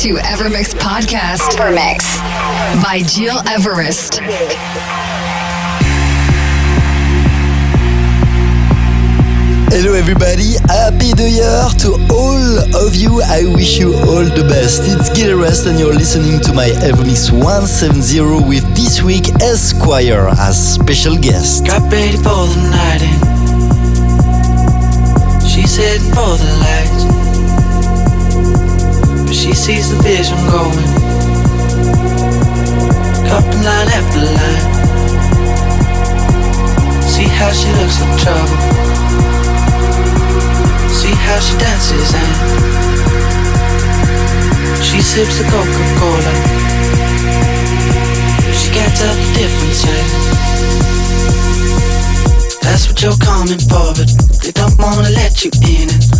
listening, to Evermix Podcast. Evermix by Gil Everest. Hello everybody, happy new year to all of you. I wish you all the best. It's Gil Everest and you're listening to my Evermix 170 with this week Esquire as special guest. Got ready for the night in. She's heading for the lights. Sees the vision going. Cupping line after line. See how she looks in trouble. See how she dances and she sips the Coca-Cola. She can't tell the difference yet. That's what you're coming for, but they don't wanna let you in. And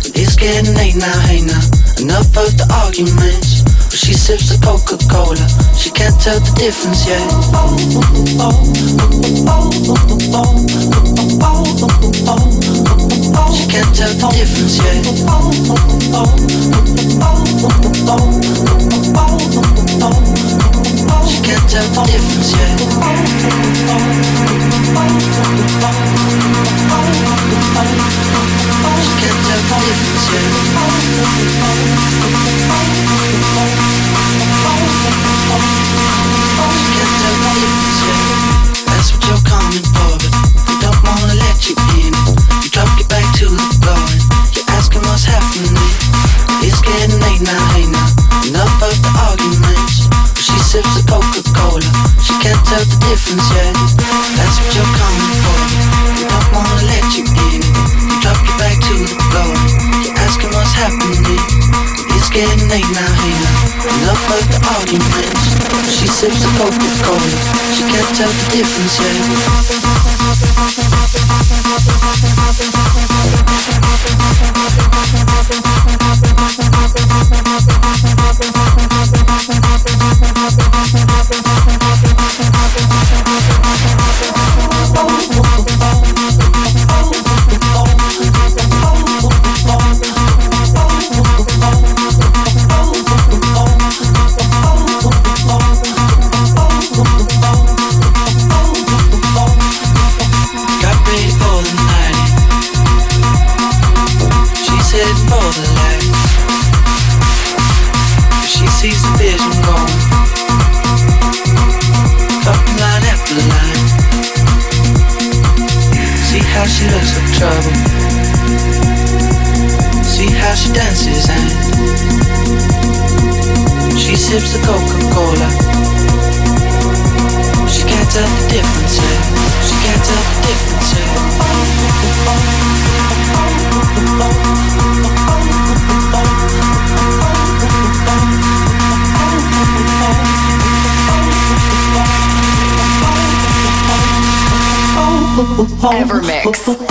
It's getting late now, hey now. Enough of the arguments. But she sips the difference yet. She can't tell the difference yet. She can't tell the difference yet. She can't tell the difference yet. Sips the Coca-Cola. She can't tell the difference yet. That's what you're coming for. Happening. It's getting late now, now. Enough of the arguments. She sips the Coca-Cola. She can't tell the difference yet. Sips the Coca-Cola. She can't tell the difference yet. She can't difference yet. Evermix.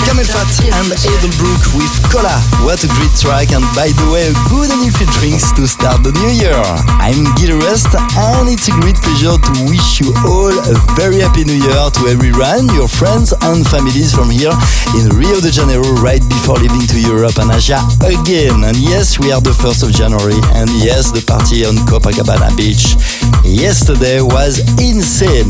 CamelPhat and. Elderbrook with Cola. What a great track and by the way, a good and healthy drinks to start the new year. I'm Gil Rest and it's a great pleasure to wish you all a very happy new year to everyone, your friends and families from here in Rio de Janeiro right before leaving to Europe and Asia again. And yes, we are the 1st of January and yes, the party on Copacabana Beach yesterday was insane.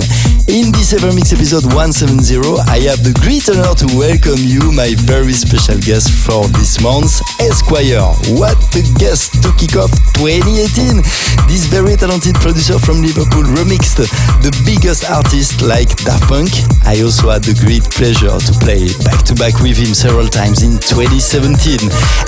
In this Evermix episode 170, I have the great honor to welcome you, my very special guest for this month, Esquire. What a guest to kick off 2018! This very talented producer from Liverpool remixed the biggest artists like Daft Punk. I also had the great pleasure to play back to back with him several times in 2017.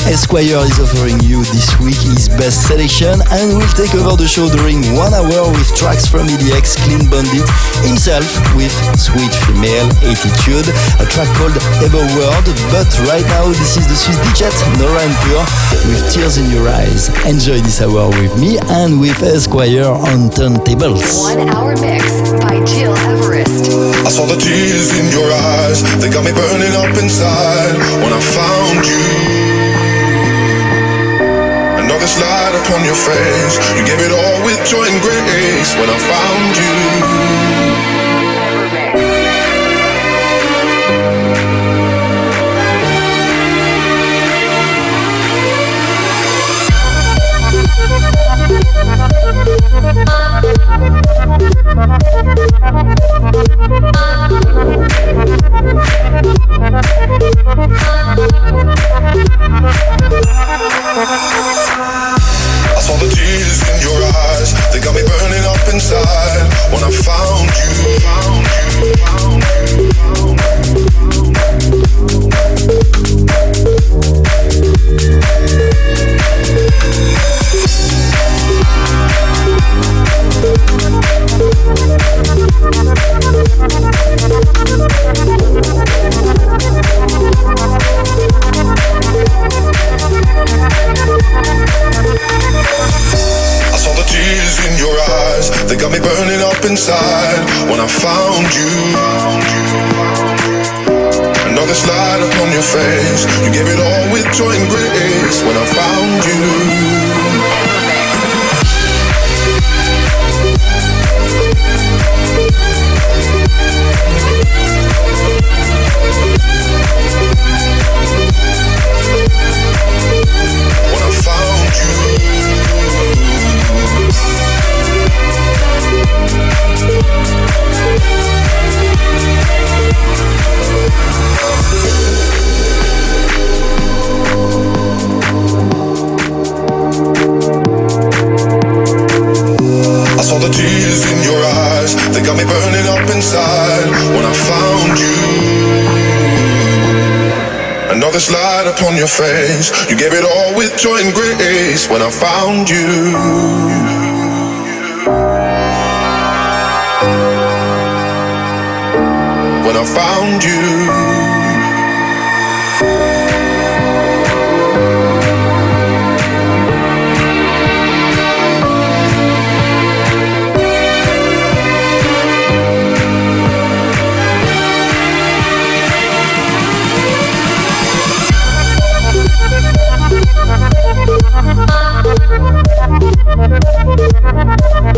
Esquire is offering you this week his best selection and will take over the show during one hour with tracks from EDX, Clean Bandit, himself with Sweet Female Attitude, a track called Everworld. But right now, this is the Swiss DJ Nora En Pure with Tears in Your Eyes. Enjoy this hour with me and with Esquire on turntables. One hour mix by Gil Everest. I saw the tears in your eyes, they got me burning up inside when I found you. Another slide upon your face, you gave it all with joy and grace when I found you. I saw the tears in your eyes, they got me burning up inside when I found you. Face, you gave it all with joy and grace when I found you. Upon your face, you gave it all with joy and grace when I found you. When I found you.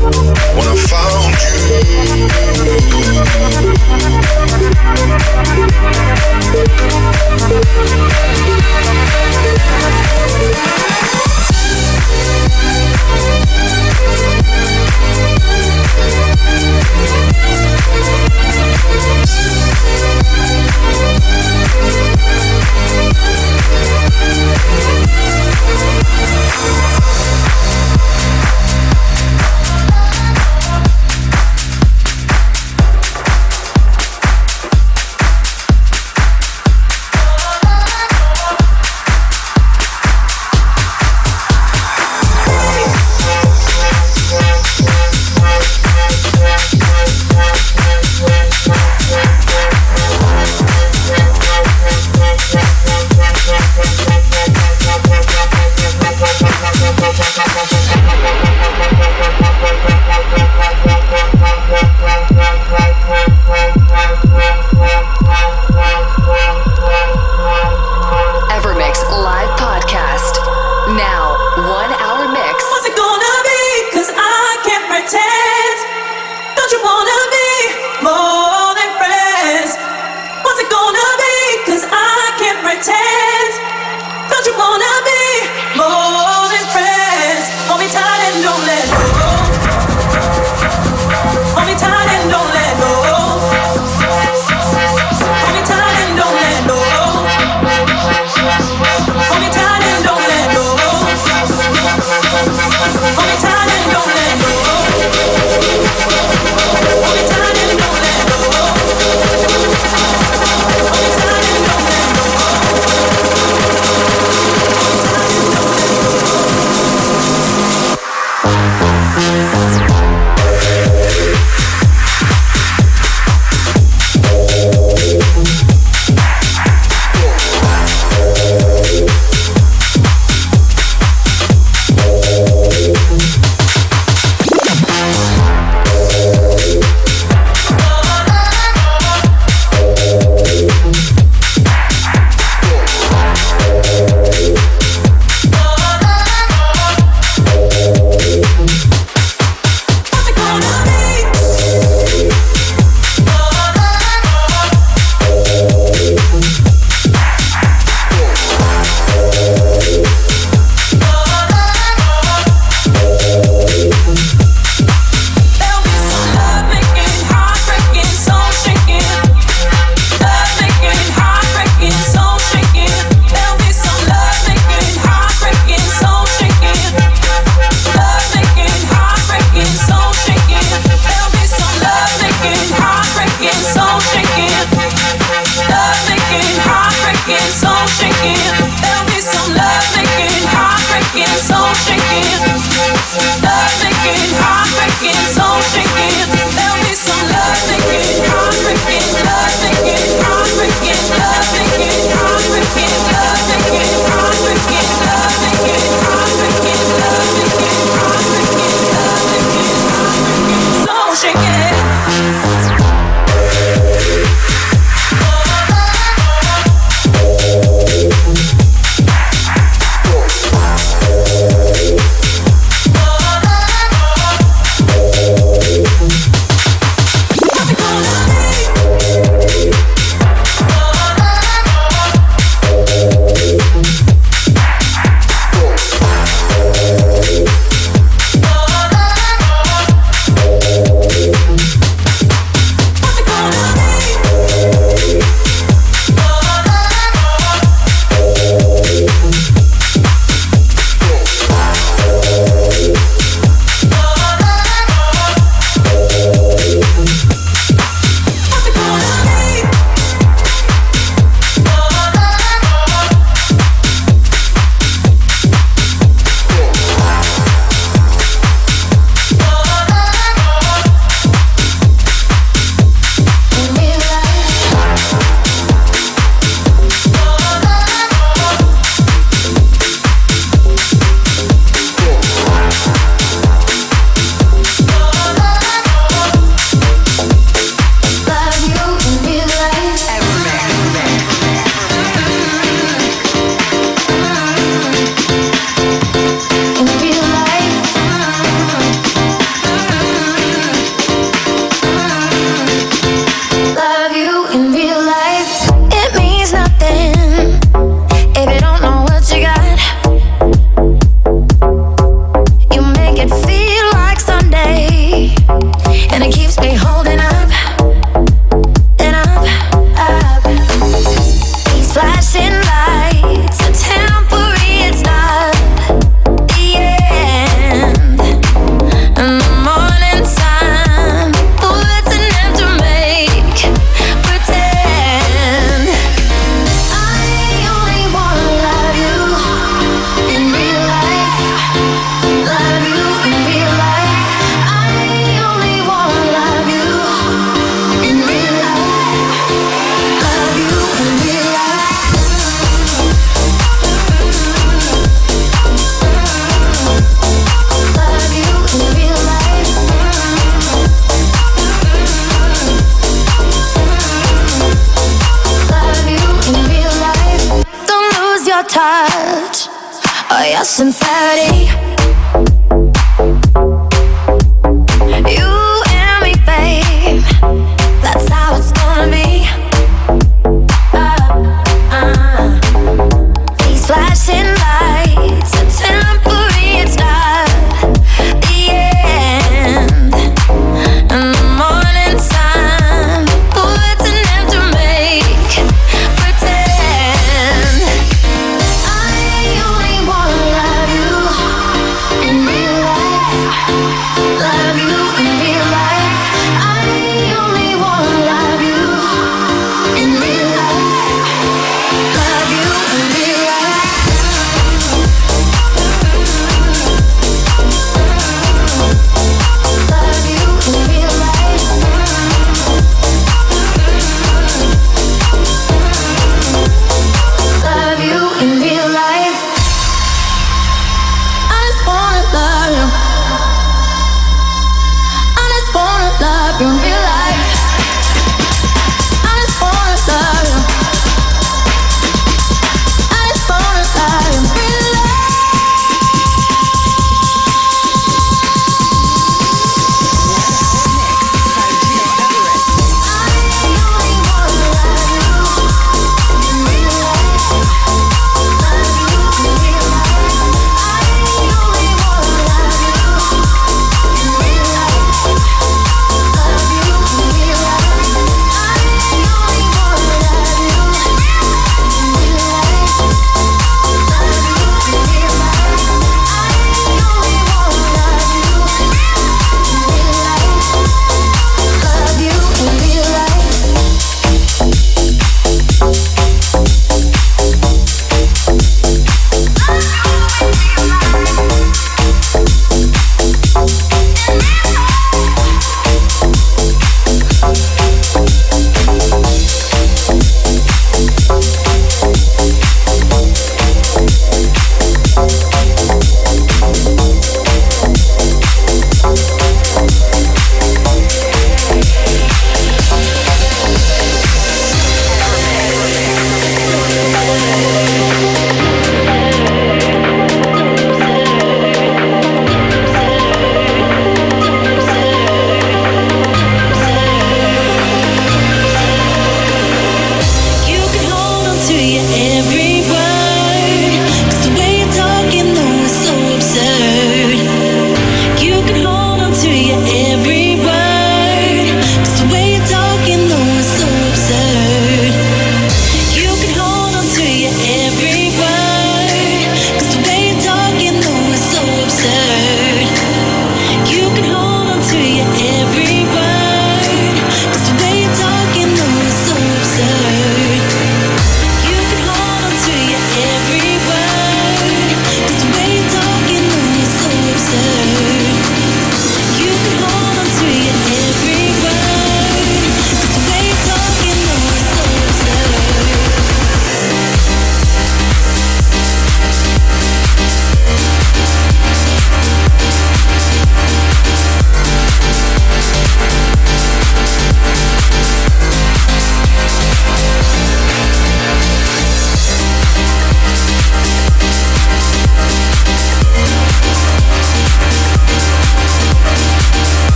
Thank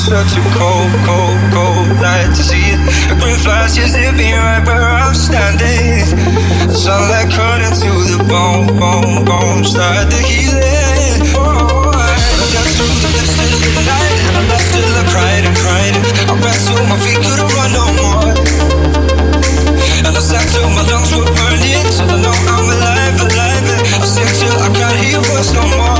such a cold, cold, cold night to see it. A green flash is hit me right where I'm standing. Sunlight cut into the bone, bone, bone. Start to heal it. Oh, oh, oh, oh I got through the misses of the night. I'm not still, I cried and cried. I wrestled my feet, couldn't run no more. And I sat till my lungs were burning. Till I know I'm alive, alive. I sing till I can't hear voice no more.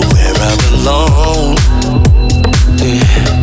where I belong. Yeah.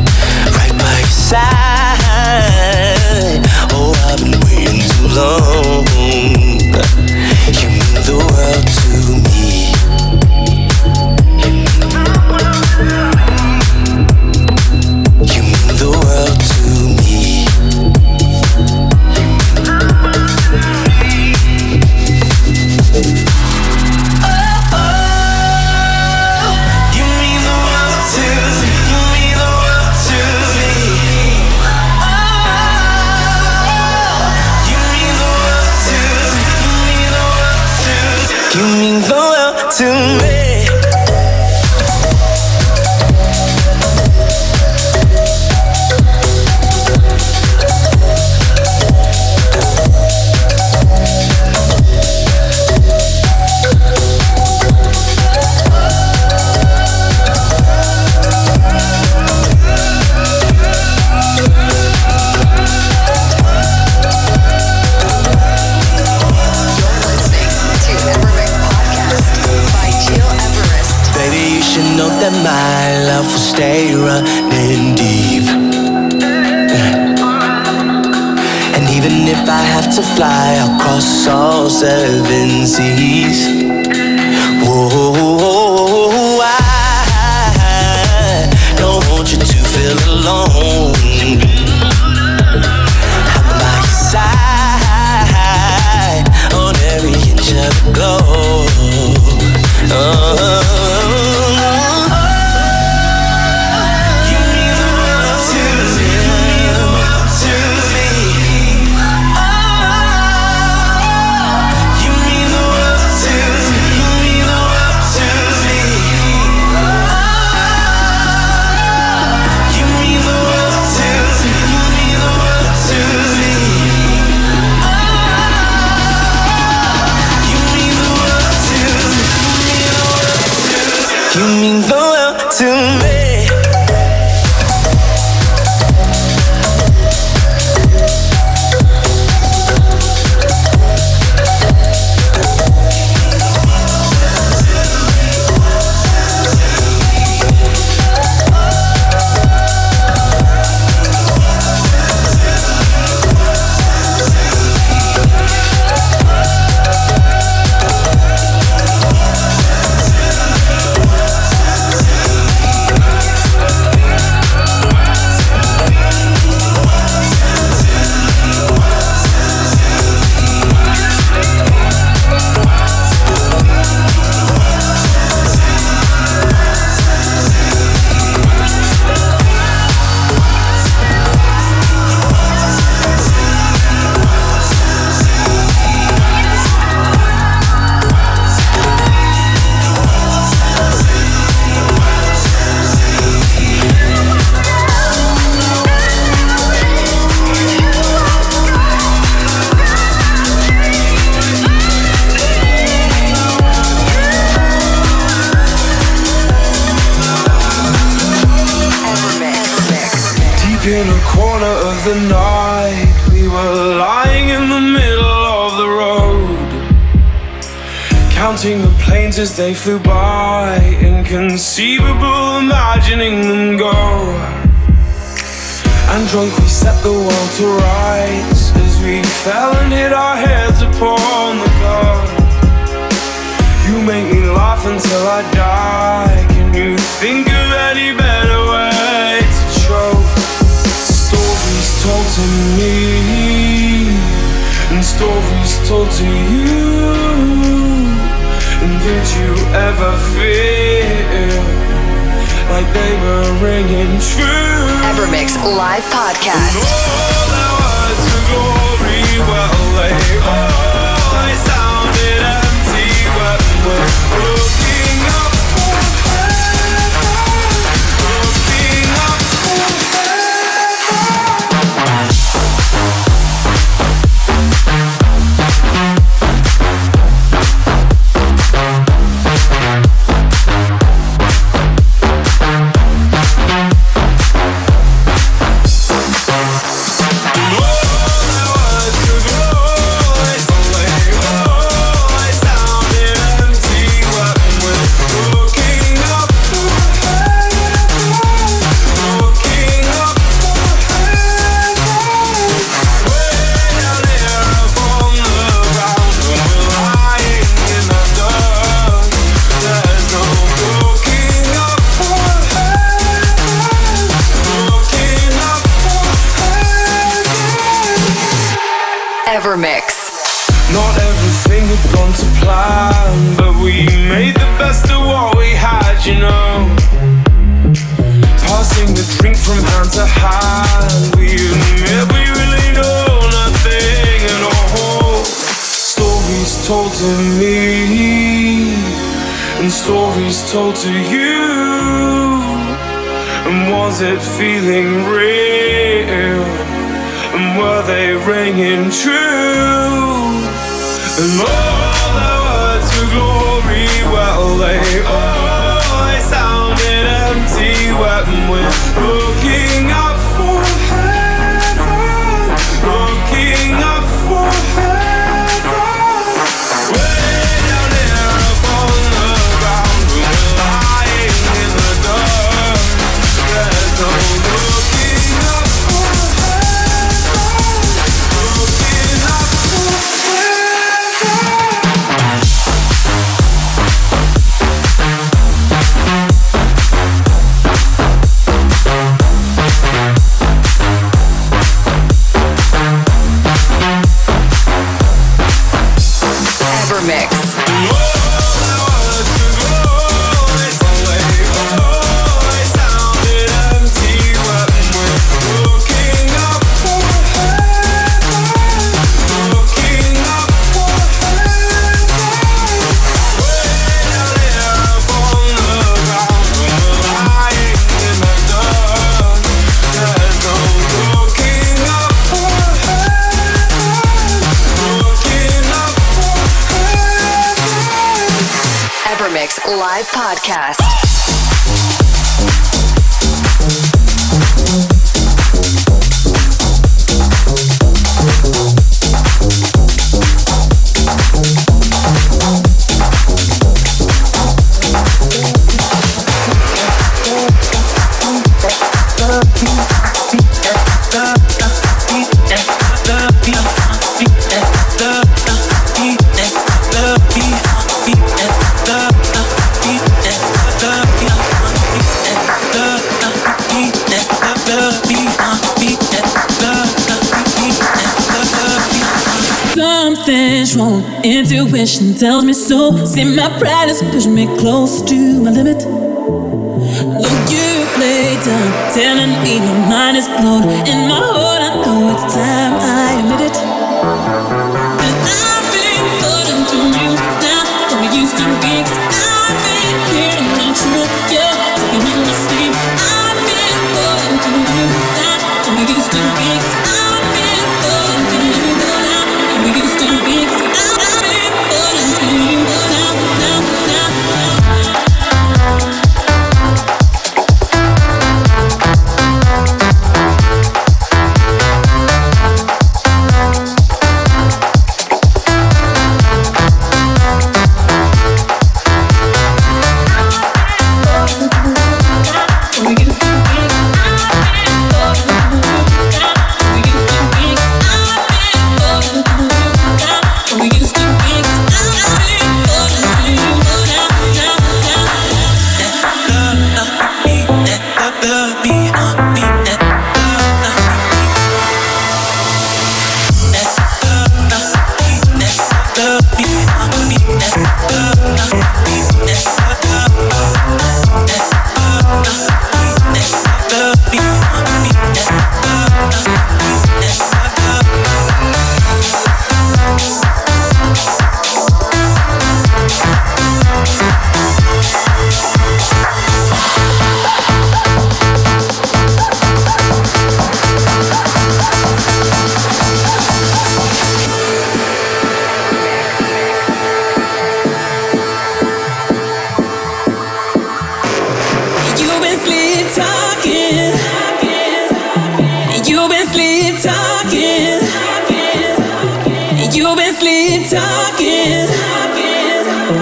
As they flew by, inconceivable, imagining them go. And drunk, we set the world to rights as we fell and hit our heads upon the ground. You make me laugh until I die. Can you think of any better way to choke? Stories told to me, and stories told to you. You ever feel like they were ringing true? Evermix Live Podcast. All their words of glory, well, they all they all sounded empty when we're See, my pride is pushing me close to my limit. Look, you play dumb, telling me my mind is blown. In my heart, I know it's time I admit it. And I've been falling to you now, than we used to be. I've been hearing the truth, yeah, taking in my sleep. I've been falling to you now, than we used to be.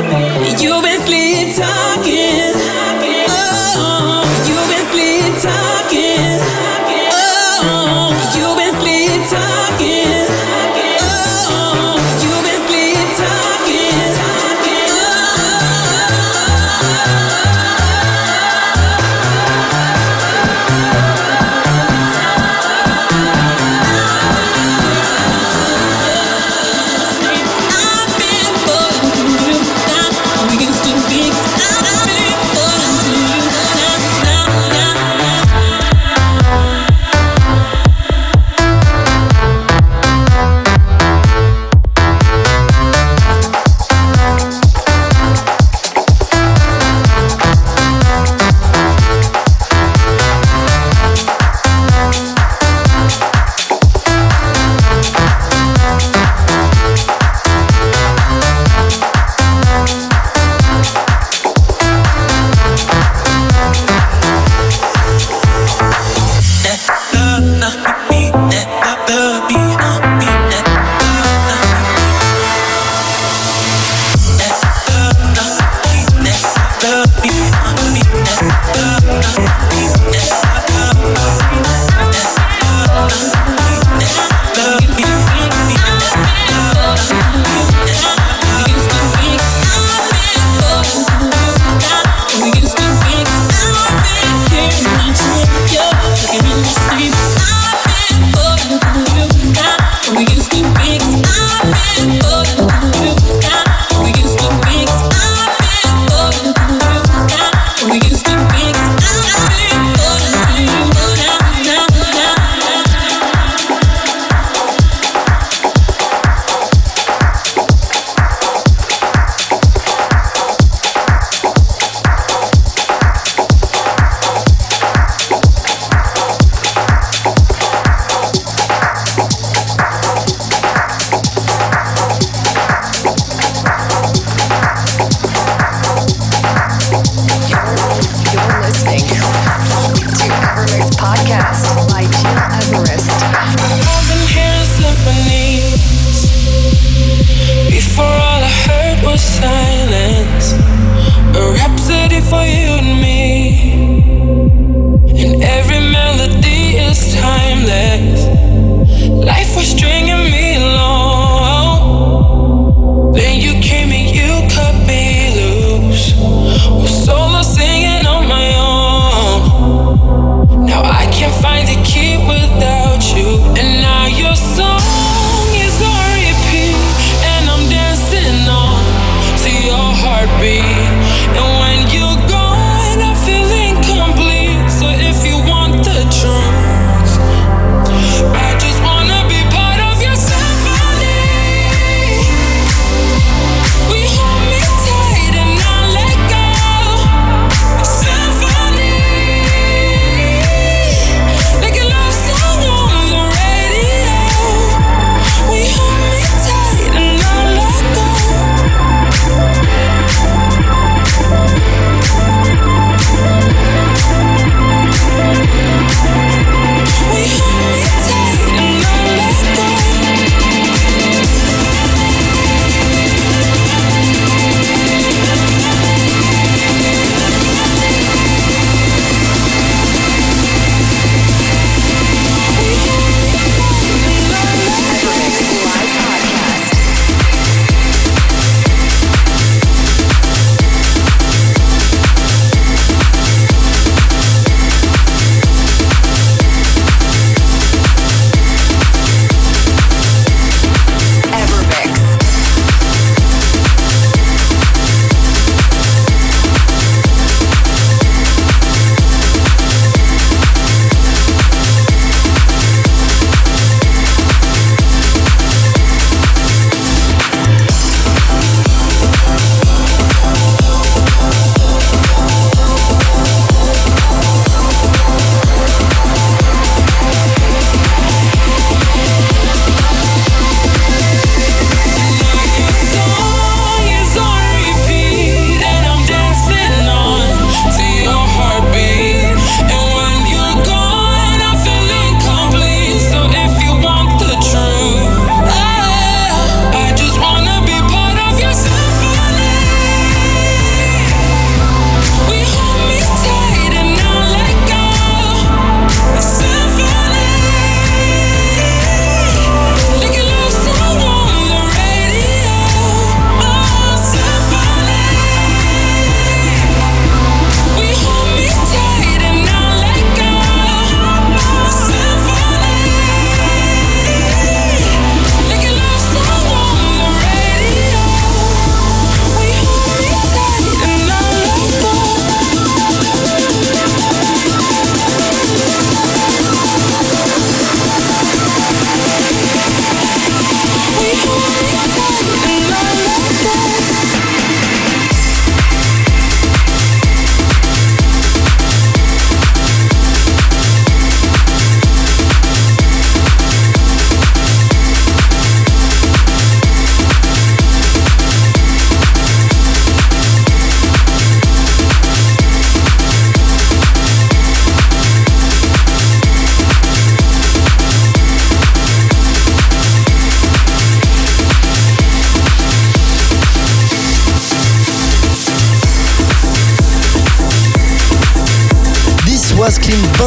You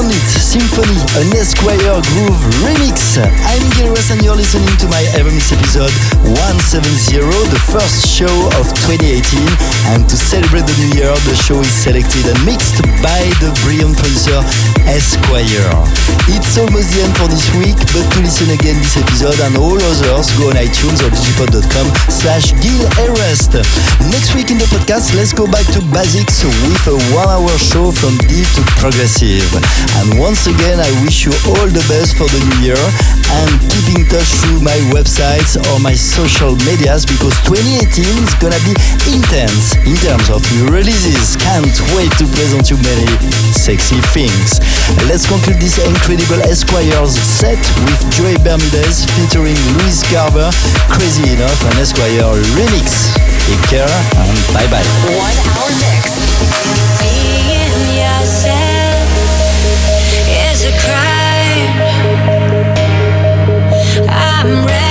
Clean Bandit Symphony, an Esquire Groove remix. I'm Gil Everest and you're listening to my Evermix episode 170, the first show of 2018. And to celebrate the new year, the show is selected and mixed by the brilliant producer Esquire. It's almost the end for this week, but to listen again this episode and all others, go on iTunes or digipod.com slash Gil Everest. Next week in the podcast, let's go back to basics with a one-hour show from deep to progressive. And once again, I wish you all the best for the new year and keep in touch through my websites or my social medias because 2018 is gonna be intense in terms of new releases. Can't wait to present you many sexy things. Let's conclude this incredible Esquires set with Joey Bermudez featuring Luis Carver, Crazy Enough, an Esquire remix. Take care and bye bye. One hour mix. I'm ready